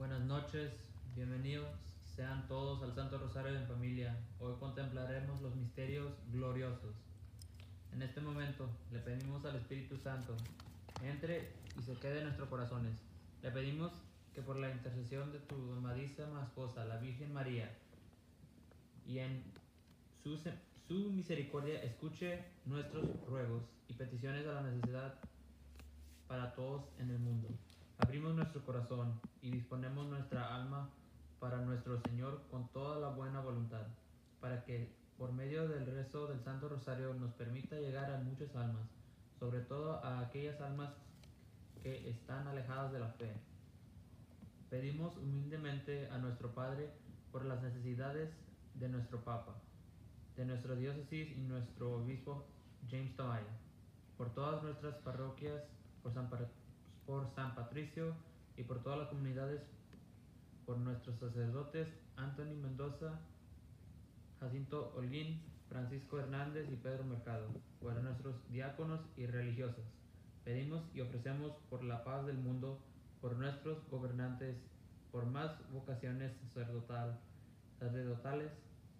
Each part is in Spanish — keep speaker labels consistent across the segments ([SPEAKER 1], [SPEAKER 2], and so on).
[SPEAKER 1] Buenas noches, bienvenidos sean todos al Santo Rosario en familia. Hoy contemplaremos los misterios gloriosos. En este momento le pedimos al Espíritu Santo entre y se quede en nuestros corazones. Le pedimos que por la intercesión de tu amadísima esposa, la Virgen María, y en su, su misericordia escuche nuestros ruegos y peticiones a la necesidad para todos en el mundo. Abrimos nuestro corazón y disponemos nuestra alma para nuestro Señor con toda la buena voluntad, para que por medio del rezo del Santo Rosario nos permita llegar a muchas almas, sobre todo a aquellas almas que están alejadas de la fe. Pedimos humildemente a nuestro Padre por las necesidades de nuestro Papa, de nuestra diócesis y nuestro obispo James Tomaya, por todas nuestras parroquias, por San, por San Patricio y por todas las comunidades, por nuestros sacerdotes Anthony Mendoza, Jacinto Holguín, Francisco Hernández y Pedro Mercado, por nuestros diáconos y religiosas. Pedimos y ofrecemos por la paz del mundo, por nuestros gobernantes, por más vocaciones sacerdotal, sacerdotales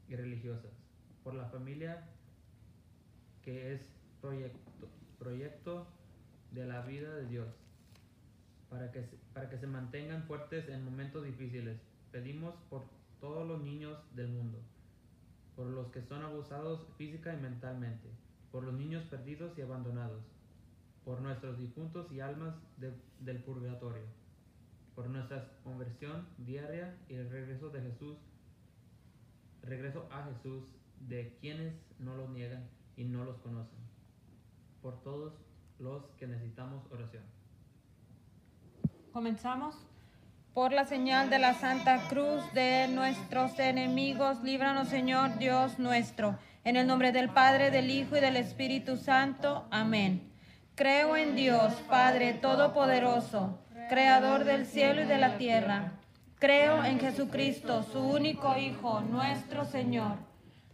[SPEAKER 1] y religiosas, por la familia que es proyecto, proyecto de la vida de Dios, para que, para que se mantengan fuertes en momentos difíciles. Pedimos por todos los niños del mundo, por los que son abusados física y mentalmente, por los niños perdidos y abandonados, por nuestros difuntos y almas de, del purgatorio, por nuestra conversión diaria y el regreso de Jesús, regreso a Jesús de quienes no los niegan y no los conocen, por todos los que necesitamos oración.
[SPEAKER 2] Comenzamos. Por la señal de la Santa Cruz de nuestros enemigos, líbranos Señor Dios nuestro. En el nombre del Padre, del Hijo y del Espíritu Santo. Amén. Creo en Dios, Padre Todopoderoso, Creador del cielo y de la tierra. Creo en Jesucristo, su único Hijo, nuestro Señor,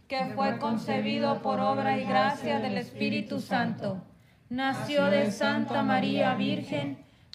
[SPEAKER 2] que fue concebido por obra y gracia del Espíritu Santo. Nació de Santa María Virgen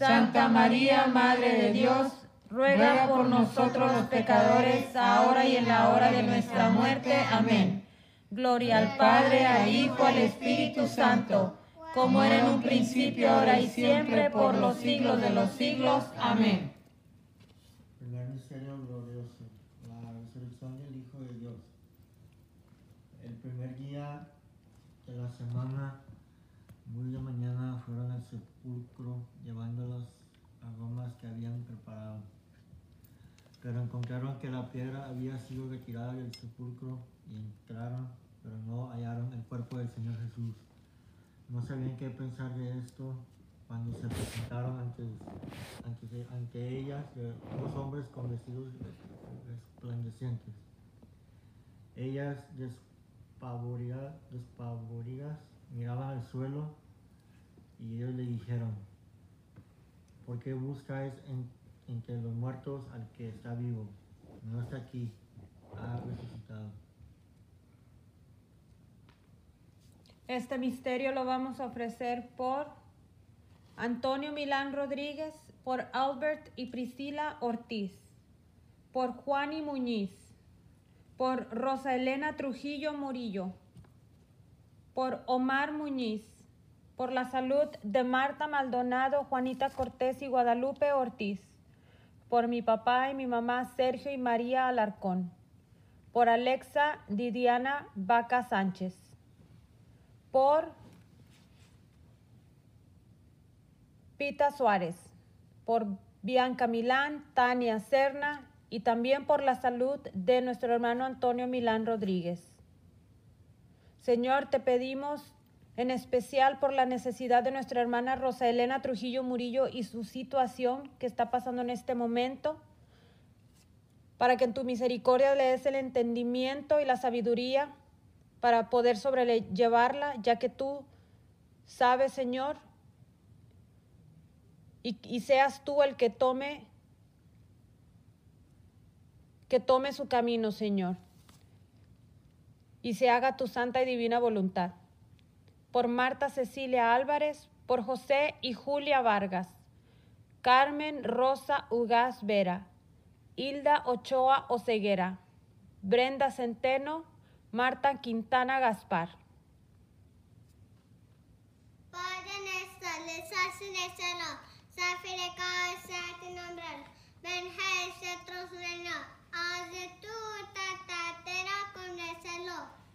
[SPEAKER 2] Santa María, Madre de Dios, ruega por nosotros los pecadores, ahora y en la hora de nuestra muerte. Amén. Gloria al Padre, al Hijo, al Espíritu Santo, como era en un principio, ahora y siempre, por los siglos de los siglos. Amén.
[SPEAKER 3] Primer misterio glorioso, la resurrección del Hijo de Dios. El primer día de la semana muy de mañana fueron al sepulcro llevándolos a gomas que habían preparado. Pero encontraron que la piedra había sido retirada del sepulcro y entraron, pero no hallaron el cuerpo del Señor Jesús. No sabían qué pensar de esto cuando se presentaron ante, ante, ante ellas eh, dos hombres con vestidos resplandecientes. Ellas despavoridas, despavoridas miraban al suelo y ellos le dijeron, ¿por qué buscáis en, entre los muertos al que está vivo? No está aquí, ha resucitado.
[SPEAKER 2] Este misterio lo vamos a ofrecer por Antonio Milán Rodríguez, por Albert y Priscila Ortiz, por Juan y Muñiz, por Rosa Elena Trujillo Murillo, por Omar Muñiz, por la salud de Marta Maldonado, Juanita Cortés y Guadalupe Ortiz, por mi papá y mi mamá Sergio y María Alarcón, por Alexa Didiana Vaca Sánchez, por Pita Suárez, por Bianca Milán, Tania Serna y también por la salud de nuestro hermano Antonio Milán Rodríguez. Señor, te pedimos en especial por la necesidad de nuestra hermana Rosa Elena Trujillo Murillo y su situación que está pasando en este momento, para que en tu misericordia le des el entendimiento y la sabiduría para poder sobrellevarla, ya que tú sabes, Señor, y, y seas tú el que tome que tome su camino, Señor, y se haga tu santa y divina voluntad. Por Marta Cecilia Álvarez, por José y Julia Vargas, Carmen Rosa Ugaz Vera, Hilda Ochoa Oceguera, Brenda Centeno, Marta Quintana Gaspar.
[SPEAKER 4] Padre nuestro, les hace en el cielo, santificado sea tu nombre. Venga a tu reino. Haz de tu tatera cielo.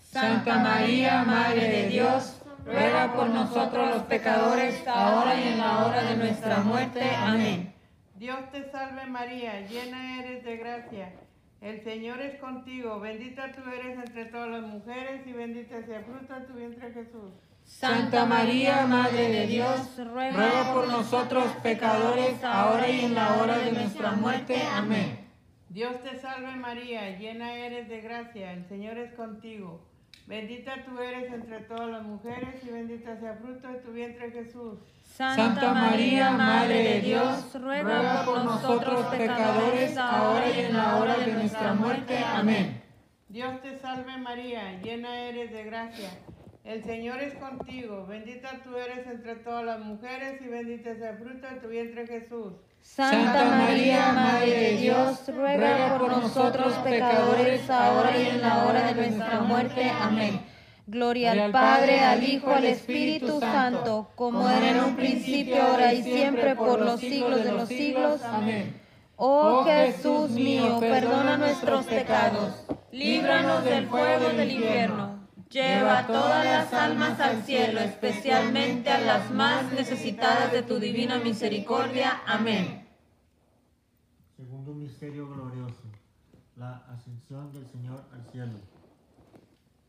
[SPEAKER 5] Santa María, Madre de Dios, ruega por nosotros los pecadores, ahora y en la hora de nuestra muerte. Amén.
[SPEAKER 6] Dios te salve María, llena eres de gracia. El Señor es contigo, bendita tú eres entre todas las mujeres y el fruto de tu vientre Jesús.
[SPEAKER 5] Santa María, Madre de Dios, ruega por nosotros pecadores, ahora y en la hora de nuestra muerte. Amén.
[SPEAKER 6] Dios te salve María, llena eres de gracia, el Señor es contigo. Bendita tú eres entre todas las mujeres y bendita sea el fruto de tu vientre Jesús.
[SPEAKER 5] Santa María, Madre de Dios, ruega por nosotros pecadores, ahora y en la hora de nuestra muerte. Amén.
[SPEAKER 6] Dios te salve María, llena eres de gracia. El Señor es contigo, bendita tú eres entre todas las mujeres y bendito es el fruto de tu vientre Jesús.
[SPEAKER 2] Santa María, Madre de Dios, ruega por nosotros pecadores, ahora y en la hora de nuestra muerte. Amén. Gloria al Padre, al Hijo, al Espíritu Santo, como era en un principio, ahora y siempre, por los siglos de los siglos. Amén. Oh Jesús mío, perdona nuestros pecados, líbranos del fuego del infierno. Lleva todas las almas al cielo, especialmente a las más necesitadas de tu divina misericordia. Amén.
[SPEAKER 3] Segundo misterio glorioso, la ascensión del Señor al cielo.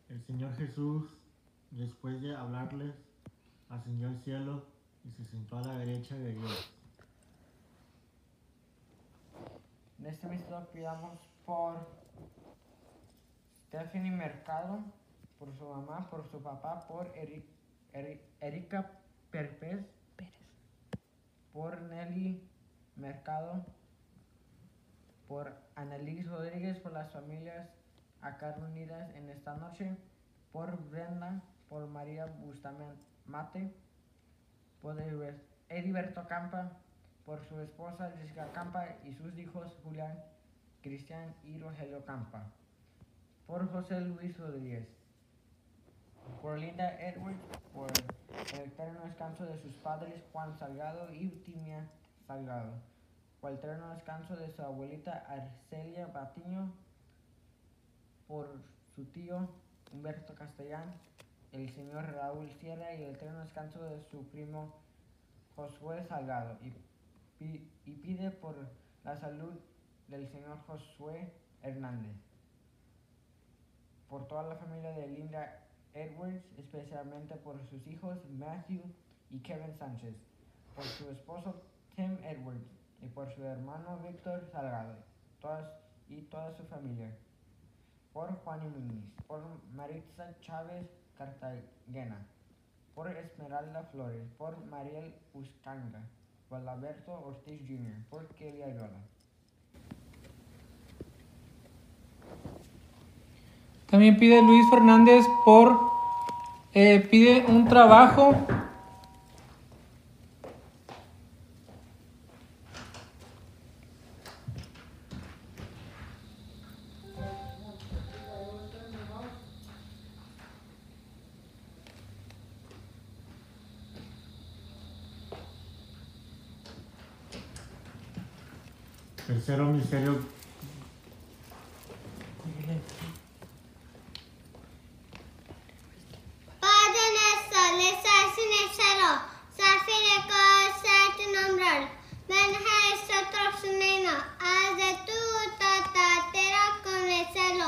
[SPEAKER 3] El Señor Jesús, después de hablarles, ascendió al cielo y se sentó a la derecha de Dios.
[SPEAKER 7] En este misterio pidamos por Stephanie Mercado, por su mamá, por su papá, por Eri- Eri- Erika Pérez, por Nelly Mercado, por Annalise Rodríguez, por las familias acá reunidas en esta noche, por Brenda, por María Bustamante, por Heriber- Heriberto Campa, por su esposa Jessica Campa y sus hijos Julián, Cristian y Rogelio Campa, por José Luis Rodríguez, por Linda Edwards, por el eterno descanso de sus padres Juan Salgado y Timia Salgado, por el eterno descanso de su abuelita Arcelia Patiño, por su tío Humberto Castellán, el señor Raúl Sierra y el eterno descanso de su primo Josué Salgado. Y, y pide por la salud del señor Josué Hernández, por toda la familia de Linda Edwards, especialmente por sus hijos Matthew y Kevin Sánchez, por su esposo Tim Edwards y por su hermano Víctor Salgado todas, y toda su familia por Juan y Muñiz, por Maritza Chávez Cartagena, por Esmeralda Flores, por Mariel Uscanga, por Alberto Ortiz Jr., por Kelly Ayala.
[SPEAKER 5] También pide Luis Fernández por, eh, pide un trabajo.
[SPEAKER 3] Tercero misterio
[SPEAKER 4] Padre nuestro, que estás en el cielo, santificado sea tu nombre. Venga a nosotros tu reino. Haz de tu tierra como el cielo.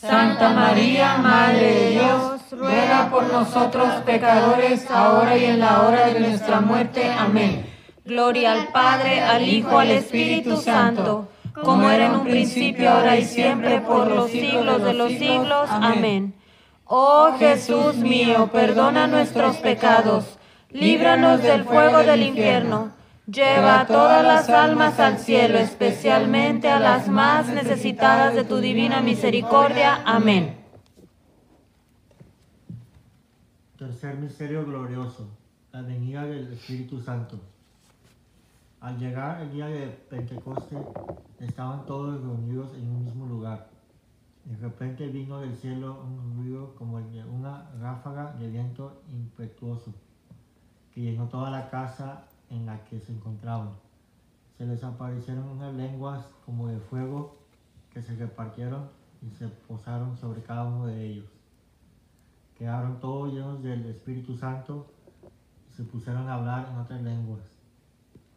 [SPEAKER 5] Santa María, Madre de Dios, ruega por nosotros pecadores, ahora y en la hora de nuestra muerte. Amén. Gloria al Padre, al Hijo, al Espíritu Santo, como era en un principio, ahora y siempre, por los siglos de los siglos. Amén. Oh Jesús mío, perdona nuestros pecados, líbranos del fuego del infierno. Lleva a todas las almas al cielo, especialmente a las más necesitadas de tu divina misericordia. Amén.
[SPEAKER 3] Tercer misterio glorioso, la venida del Espíritu Santo. Al llegar el día de Pentecostés, estaban todos reunidos en un mismo lugar. De repente vino del cielo un ruido como el de una ráfaga de viento impetuoso, que llenó toda la casa en la que se encontraban. Se les aparecieron unas lenguas como de fuego que se repartieron y se posaron sobre cada uno de ellos. Quedaron todos llenos del Espíritu Santo y se pusieron a hablar en otras lenguas,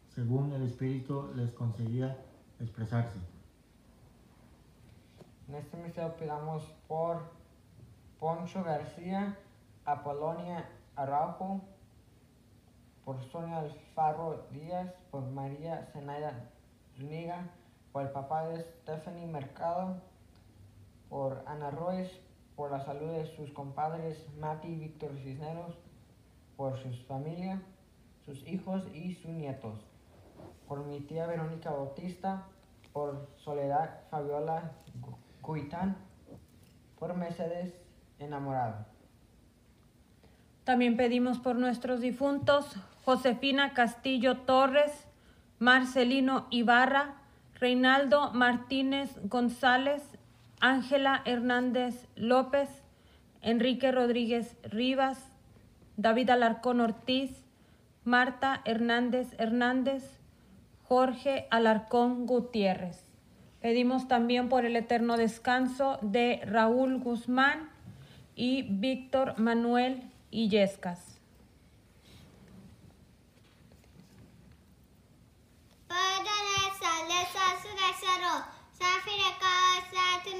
[SPEAKER 3] según el Espíritu les concedía expresarse.
[SPEAKER 7] En este misterio pidamos por Poncho García, Apolonia Araujo, por Sonia Alfaro Díaz, por María Zenaida Zuniga, por el papá de Stephanie Mercado, por Ana Royce, por la salud de sus compadres Mati y Víctor Cisneros, por su familia, sus hijos y sus nietos, por mi tía Verónica Bautista, por Soledad Fabiola Cuitán, por Mercedes Enamorado.
[SPEAKER 2] También pedimos por nuestros difuntos, Josefina Castillo Torres, Marcelino Ibarra, Reinaldo Martínez González, Ángela Hernández López, Enrique Rodríguez Rivas, David Alarcón Ortiz, Marta Hernández Hernández, Jorge Alarcón Gutiérrez. Pedimos también por el eterno descanso de Raúl Guzmán y Víctor Manuel Illescas.
[SPEAKER 4] Padre nuestro, les Safira tu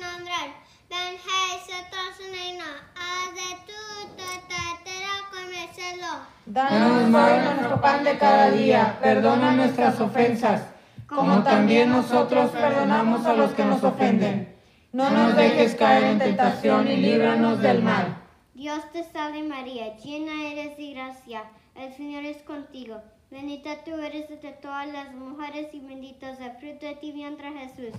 [SPEAKER 4] nombre. Ven Jesús su reino. Haz de tu tierra como el cielo.
[SPEAKER 5] Danos hoy nuestro pan de cada día, perdona nuestras ofensas, como también nosotros perdonamos a los que nos ofenden. No nos dejes caer en tentación y líbranos del mal.
[SPEAKER 4] Dios te salve María, llena eres de gracia, el Señor es contigo. Bendita tú eres entre todas las mujeres y bendito es el fruto de tu vientre Jesús.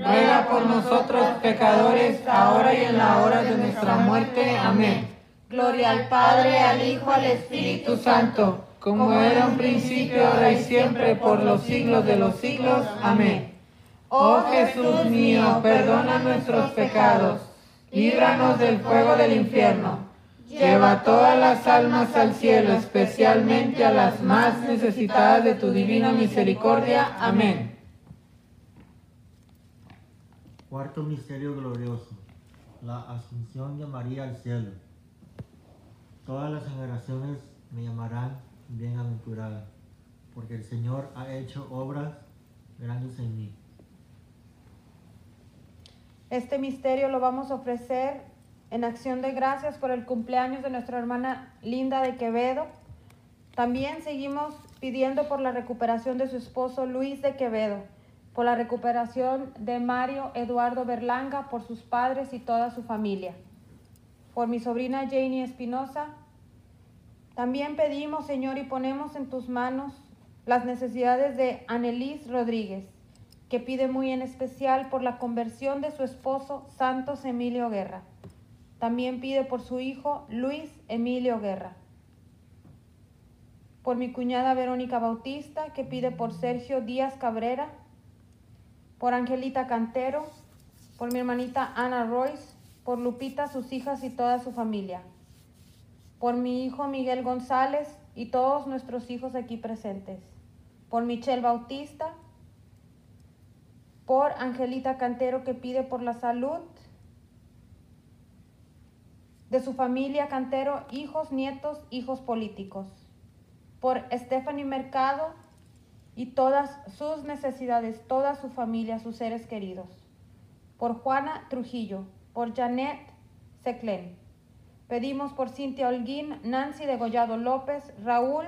[SPEAKER 5] ruega por nosotros pecadores, ahora y en la hora de nuestra muerte. Amén.
[SPEAKER 2] Gloria al Padre, al Hijo, al Espíritu
[SPEAKER 5] Santo, como era un principio, ahora y siempre, por los siglos de los siglos. Amén. Oh Jesús mío, perdona nuestros pecados, líbranos del fuego del infierno, lleva todas las almas al cielo, especialmente a las más necesitadas de tu divina misericordia. Amén.
[SPEAKER 3] Cuarto misterio glorioso, la asunción de María al cielo. Todas las generaciones me llamarán bienaventurada, porque el Señor ha hecho obras grandes en mí.
[SPEAKER 2] Este misterio lo vamos a ofrecer en acción de gracias por el cumpleaños de nuestra hermana Linda de Quevedo. También seguimos pidiendo por la recuperación de su esposo Luis de Quevedo, por la recuperación de Mario Eduardo Berlanga, por sus padres y toda su familia, por mi sobrina Janie Espinosa. También pedimos, Señor, y ponemos en tus manos las necesidades de Anelis Rodríguez, que pide muy en especial por la conversión de su esposo Santos Emilio Guerra. También pide por su hijo Luis Emilio Guerra. Por mi cuñada Verónica Bautista, que pide por Sergio Díaz Cabrera. Por Angelita Cantero. Por mi hermanita Ana Royce. Por Lupita, sus hijas y toda su familia. Por mi hijo Miguel González y todos nuestros hijos aquí presentes. Por Michelle Bautista. Por Angelita Cantero, que pide por la salud de su familia Cantero, hijos, nietos, hijos políticos. Por Stephanie Mercado y todas sus necesidades, toda su familia, sus seres queridos. Por Juana Trujillo, por Janet Seclen. Pedimos por Cintia Holguín, Nancy Degollado López, Raúl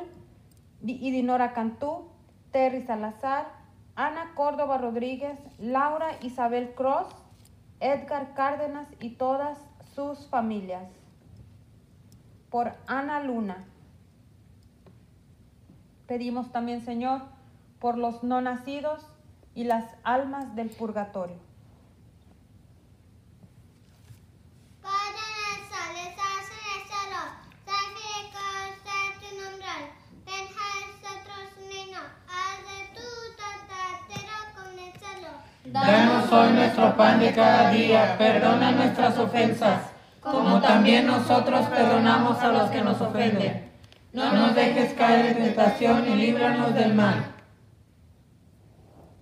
[SPEAKER 2] y Dinora Cantú, Terry Salazar, Ana Córdoba Rodríguez, Laura Isabel Cross, Edgar Cárdenas y todas sus familias. Por Ana Luna. Pedimos también, Señor, por los no nacidos y las almas del purgatorio.
[SPEAKER 4] Padre nuestro, les hace en el cielo, santificado sea tu nombre. Venga a nosotros reino, haz de tu tatero con el cielo.
[SPEAKER 5] Danos hoy nuestro pan de cada día, perdona nuestras ofensas, como también nosotros perdonamos a los que nos ofenden. No nos dejes caer en tentación y líbranos del mal.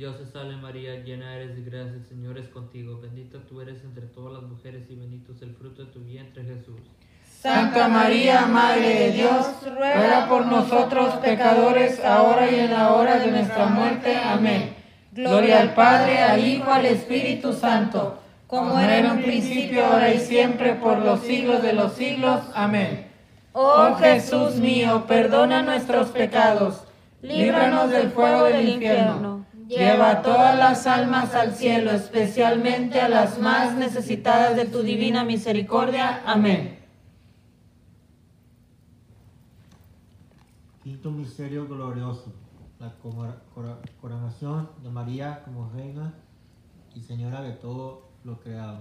[SPEAKER 1] Dios te salve María, llena eres de gracia, el Señor es contigo. Bendita tú eres entre todas las mujeres y bendito es el fruto de tu vientre Jesús.
[SPEAKER 5] Santa María, Madre de Dios, ruega por nosotros pecadores, ahora y en la hora de nuestra muerte. Amén. Gloria al Padre, al Hijo, al Espíritu Santo, como era en un principio, ahora y siempre, por los siglos de los siglos. Amén. Oh Jesús mío, perdona nuestros pecados, líbranos del fuego del infierno. Lleva a todas las almas al cielo, especialmente a las más necesitadas de tu divina misericordia. Amén.
[SPEAKER 3] Quinto misterio glorioso, la coronación de María como reina y señora de todo lo creado.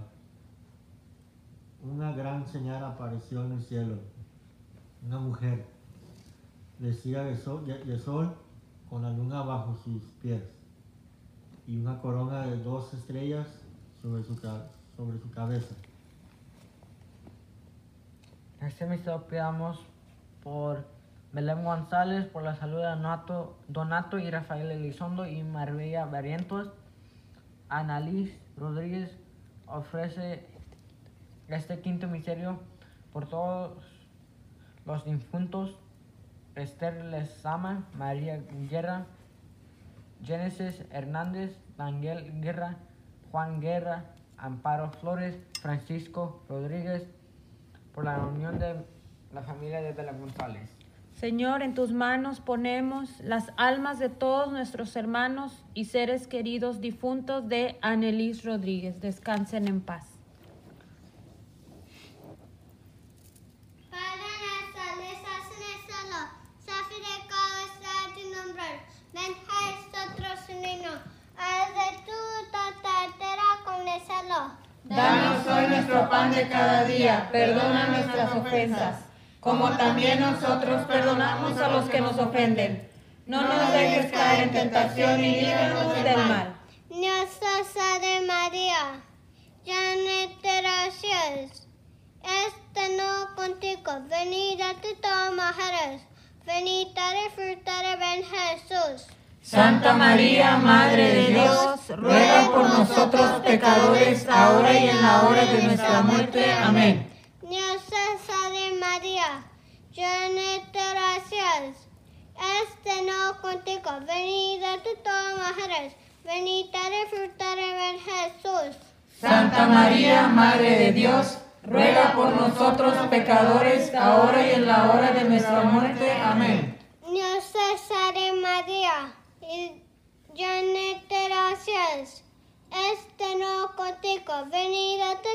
[SPEAKER 3] Una gran señal apareció en el cielo, una mujer vestida de sol, de sol con la luna bajo sus pies y una corona de dos estrellas sobre su, sobre su cabeza.
[SPEAKER 7] Este misterio pidamos por Belén González, por la salud de Donato, Donato y Rafael Elizondo y Marbella Barrientos. Annalise Rodríguez ofrece este quinto misterio por todos los difuntos. Esther Lezama, María Guerra, Genesis Hernández, Daniel Guerra, Juan Guerra, Amparo Flores, Francisco Rodríguez, por la unión de la familia de Belén González.
[SPEAKER 2] Señor, en tus manos ponemos las almas de todos nuestros hermanos y seres queridos difuntos de Anelis Rodríguez. Descansen en paz.
[SPEAKER 4] Padre nuestro, que estás en el cielo, santificado sea tu nombre. Venga a nosotros su reino. Haz de tu tierra como en el cielo.
[SPEAKER 5] Danos hoy nuestro pan de cada día, perdona nuestras ofensas, como también nosotros perdonamos a los que nos ofenden. No nos dejes caer en tentación y líbranos del mal.
[SPEAKER 4] Nuestra Salve María, llena de gracias. Este no contigo, venida tú todas mujeres, bendita el fruto de Ben Jesús.
[SPEAKER 5] Santa María, Madre de Dios, ruega por nosotros pecadores, ahora y en la hora de nuestra muerte. Amén.
[SPEAKER 4] Dios te salve María, llena de gracias. Este no contigo, bendita tú todas las mujeres, bendita el fruto de Jesús.
[SPEAKER 5] Santa María, Madre de Dios, ruega por nosotros pecadores, ahora y en la hora de nuestra muerte. Amén.
[SPEAKER 4] Dios te salve María, de gracias. Este no contigo,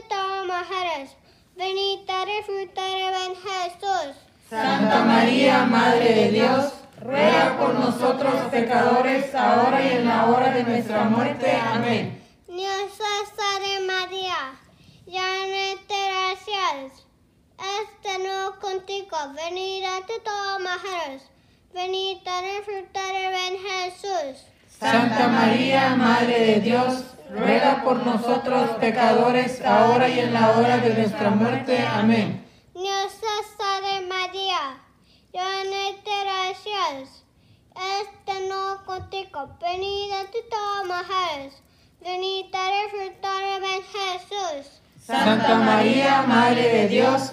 [SPEAKER 4] todas las mujeres, bendita el fruto de tu Jesús.
[SPEAKER 5] Santa María, Madre de Dios, ruega por nosotros pecadores, ahora y en la hora de nuestra muerte. Amén.
[SPEAKER 4] Dios te salve María, de gracias. Este no contigo, bendita tú todas las el fruto de tu Jesús.
[SPEAKER 5] Santa María, Madre de Dios, ruega por nosotros pecadores, ahora y en la hora de nuestra muerte. Amén.
[SPEAKER 4] Dios te salve María, llena de gracias. Este no contigo, bendita tú todas las mujeres, bendita el fruto de tu Jesús.
[SPEAKER 5] Santa María, Madre de Dios,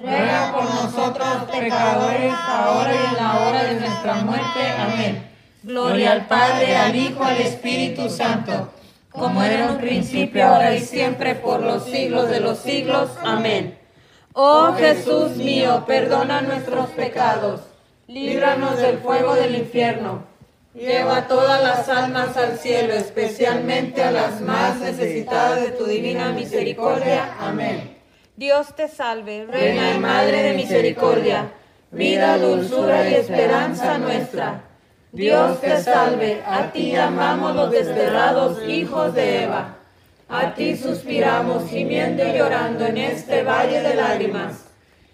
[SPEAKER 5] ruega por nosotros pecadores, ahora y en la hora de nuestra muerte. Amén. Gloria al Padre, al Hijo, al Espíritu Santo, como era en un principio, ahora y siempre, por los siglos de los siglos. Amén. Oh Jesús mío, perdona nuestros pecados, líbranos del fuego del infierno, lleva todas las almas al cielo, especialmente a las más necesitadas de tu divina misericordia. Amén.
[SPEAKER 2] Dios te salve,
[SPEAKER 5] Reina y Madre de misericordia, vida, dulzura y esperanza nuestra. Dios te salve, a ti llamamos los desterrados hijos de Eva. A ti suspiramos gimiendo y llorando en este valle de lágrimas.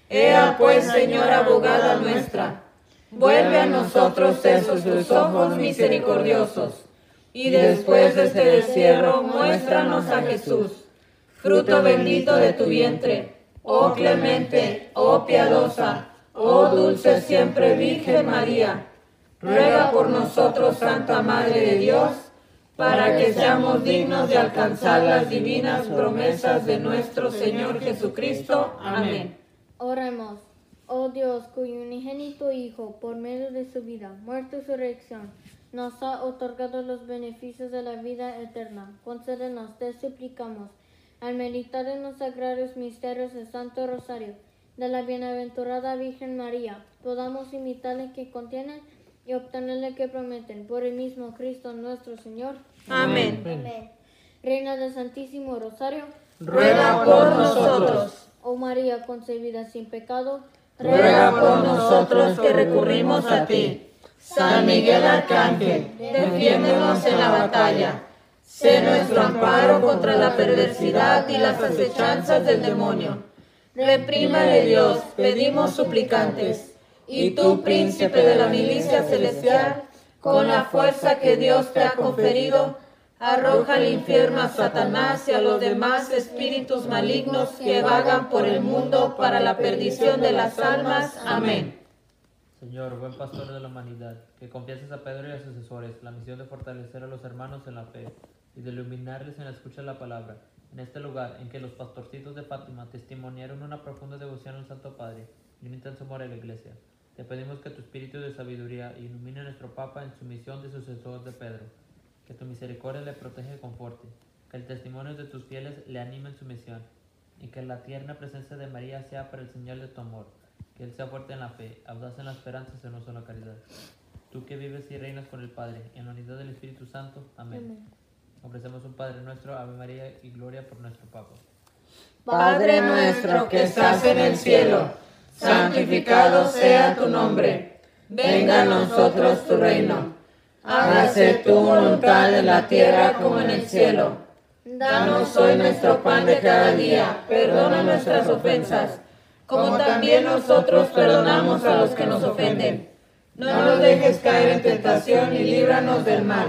[SPEAKER 5] Ea pues, Señora abogada nuestra, vuelve a nosotros esos tus ojos misericordiosos, y después de este destierro muéstranos a Jesús, fruto bendito de tu vientre, oh clemente, oh piadosa, oh dulce siempre Virgen María. Ruega por nosotros, Santa Madre de Dios, para que seamos dignos de alcanzar las divinas promesas de nuestro Señor Jesucristo. Amén.
[SPEAKER 8] Oremos. Oh Dios, cuyo unigénito Hijo, por medio de su vida, muerte y resurrección, nos ha otorgado los beneficios de la vida eterna. Concédenos, te suplicamos, al meditar en los sagrados misterios del Santo Rosario de la Bienaventurada Virgen María, podamos imitar el que contienen y obtener el que prometen. Por el mismo Cristo nuestro Señor.
[SPEAKER 2] Amén.
[SPEAKER 8] Amén. Reina del Santísimo Rosario,
[SPEAKER 5] Ruega por nosotros.
[SPEAKER 8] oh María concebida sin pecado,
[SPEAKER 5] Ruega por nosotros que recurrimos a ti. San Miguel Arcángel, defiéndenos en la batalla. Sé nuestro amparo contra la perversidad y las acechanzas del demonio. Reprímale Dios, pedimos suplicantes. Y tú, príncipe de la milicia celestial, con la fuerza que Dios te ha conferido,
[SPEAKER 2] Arroja al infierno a Satanás y a los demás espíritus malignos que vagan por el mundo para la perdición de las almas. Amén.
[SPEAKER 1] Señor, buen pastor de la humanidad, que confieses a Pedro y a sus asesores la misión de fortalecer a los hermanos en la fe y de iluminarles en la escucha de la palabra. En este lugar en que los pastorcitos de Fátima testimoniaron una profunda devoción al Santo Padre, limitan su amor a la Iglesia. Te pedimos que tu espíritu de sabiduría ilumine a nuestro Papa en su misión de sucesor de Pedro que tu misericordia le protege y conforte, que el testimonio de tus fieles le anime en su misión, y que la tierna presencia de María sea para el Señor de tu amor, que Él sea fuerte en la fe, audaz en la esperanza y celoso en la caridad. Tú que vives y reinas con el Padre, en la unidad del Espíritu Santo. Amén. Ofrecemos un Padre nuestro, Ave María y gloria por nuestro Papa.
[SPEAKER 5] Padre nuestro que estás en el cielo, santificado sea tu nombre. Venga a nosotros tu reino hágase tu voluntad en la tierra como en el cielo. Danos hoy nuestro pan de cada día, perdona nuestras ofensas, como también nosotros perdonamos a los que nos ofenden. No nos dejes caer en tentación y líbranos del mal.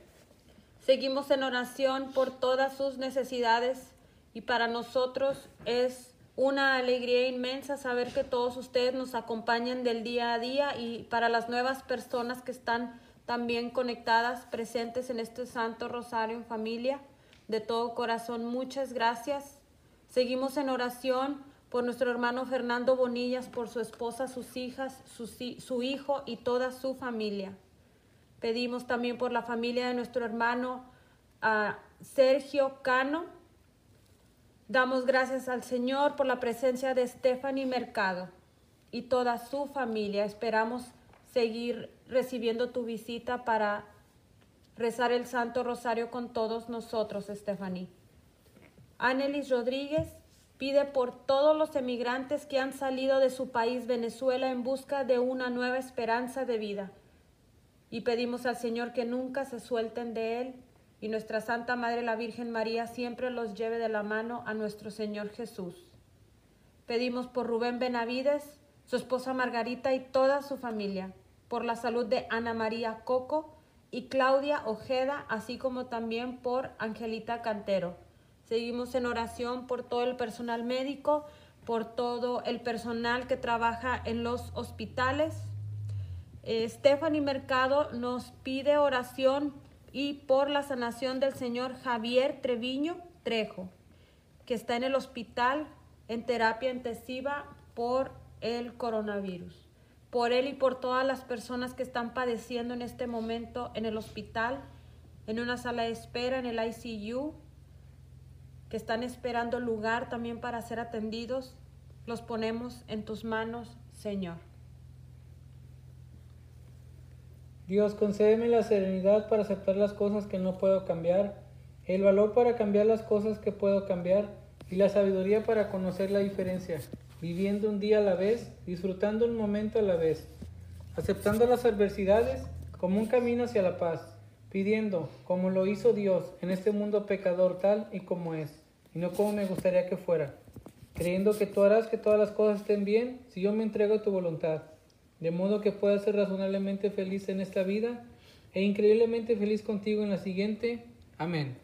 [SPEAKER 2] Seguimos en oración por todas sus necesidades y para nosotros es una alegría inmensa saber que todos ustedes nos acompañan del día a día y para las nuevas personas que están también conectadas, presentes en este Santo Rosario en familia. De todo corazón, muchas gracias. Seguimos en oración por nuestro hermano Fernando Bonillas, por su esposa, sus hijas, su, hijo y toda su familia. Pedimos también por la familia de nuestro hermano Sergio Cano. Damos gracias al Señor por la presencia de Stephanie Mercado y toda su familia. Esperamos seguir recibiendo tu visita para rezar el Santo Rosario con todos nosotros, Estefaní. Anelis Rodríguez pide por todos los emigrantes que han salido de su país, Venezuela, en busca de una nueva esperanza de vida. Y pedimos al Señor que nunca se suelten de Él y nuestra Santa Madre la Virgen María siempre los lleve de la mano a nuestro Señor Jesús. Pedimos por Rubén Benavides, su esposa Margarita y toda su familia por la salud de Ana María Coco y Claudia Ojeda, así como también por Angelita Cantero. Seguimos en oración por todo el personal médico, por todo el personal que trabaja en los hospitales. Eh, Stephanie Mercado nos pide oración y por la sanación del señor Javier Treviño Trejo, que está en el hospital en terapia intensiva por el coronavirus por él y por todas las personas que están padeciendo en este momento en el hospital, en una sala de espera, en el ICU, que están esperando lugar también para ser atendidos. Los ponemos en tus manos, Señor.
[SPEAKER 9] Dios, concédeme la serenidad para aceptar las cosas que no puedo cambiar, el valor para cambiar las cosas que puedo cambiar y la sabiduría para conocer la diferencia viviendo un día a la vez, disfrutando un momento a la vez, aceptando las adversidades como un camino hacia la paz, pidiendo, como lo hizo Dios en este mundo pecador tal y como es, y no como me gustaría que fuera, creyendo que tú harás que todas las cosas estén bien si yo me entrego a tu voluntad, de modo que pueda ser razonablemente feliz en esta vida e increíblemente feliz contigo en la siguiente. Amén.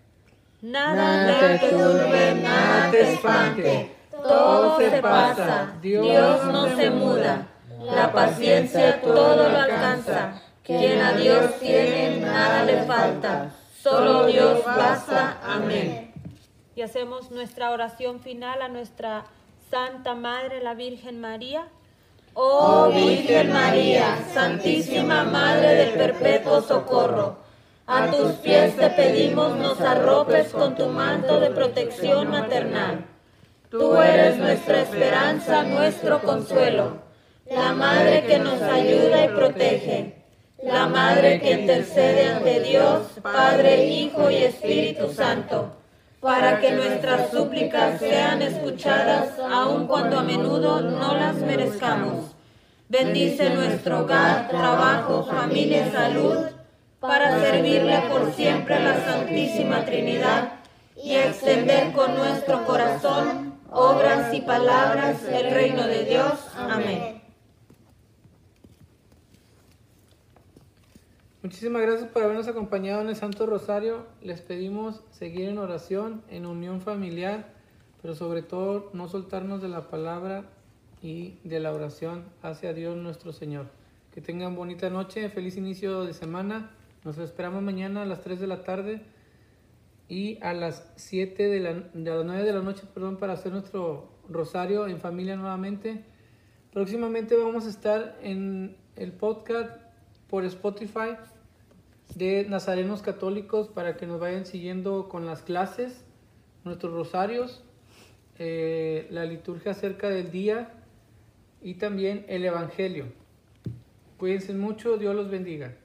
[SPEAKER 5] Nada te turbe, nada te espante todo se pasa, Dios no se muda, la paciencia todo lo alcanza, quien a Dios tiene nada le falta, solo Dios basta, amén.
[SPEAKER 2] Y hacemos nuestra oración final a nuestra Santa Madre, la Virgen María.
[SPEAKER 5] Oh Virgen María, Santísima Madre del Perpetuo Socorro, a tus pies te pedimos nos arropes con tu manto de protección maternal Tú eres nuestra esperanza, nuestro consuelo, la madre que nos ayuda y protege.
[SPEAKER 2] la Madre que intercede ante Dios, Padre, Hijo y Espíritu Santo, para que nuestras súplicas sean escuchadas, aun cuando a menudo no las merezcamos. Bendice nuestro hogar, trabajo, familia y salud, para servirle por siempre a la Santísima Trinidad y extender con nuestro corazón obras y palabras el reino de Dios. Amén.
[SPEAKER 9] Muchísimas gracias por habernos acompañado en el Santo Rosario. Les pedimos seguir en oración, en unión familiar, pero sobre todo no soltarnos de la palabra y de la oración hacia Dios nuestro Señor. Que tengan bonita noche, feliz inicio de semana. Nos esperamos mañana a las 3 de la tarde y a las 7 de, la, de las 9 de la noche, perdón, para hacer nuestro rosario en familia nuevamente. Próximamente vamos a estar en el podcast por Spotify de Nazarenos Católicos para que nos vayan siguiendo con las clases, nuestros rosarios, eh, la liturgia acerca del día y también el Evangelio. Cuídense mucho, Dios los bendiga.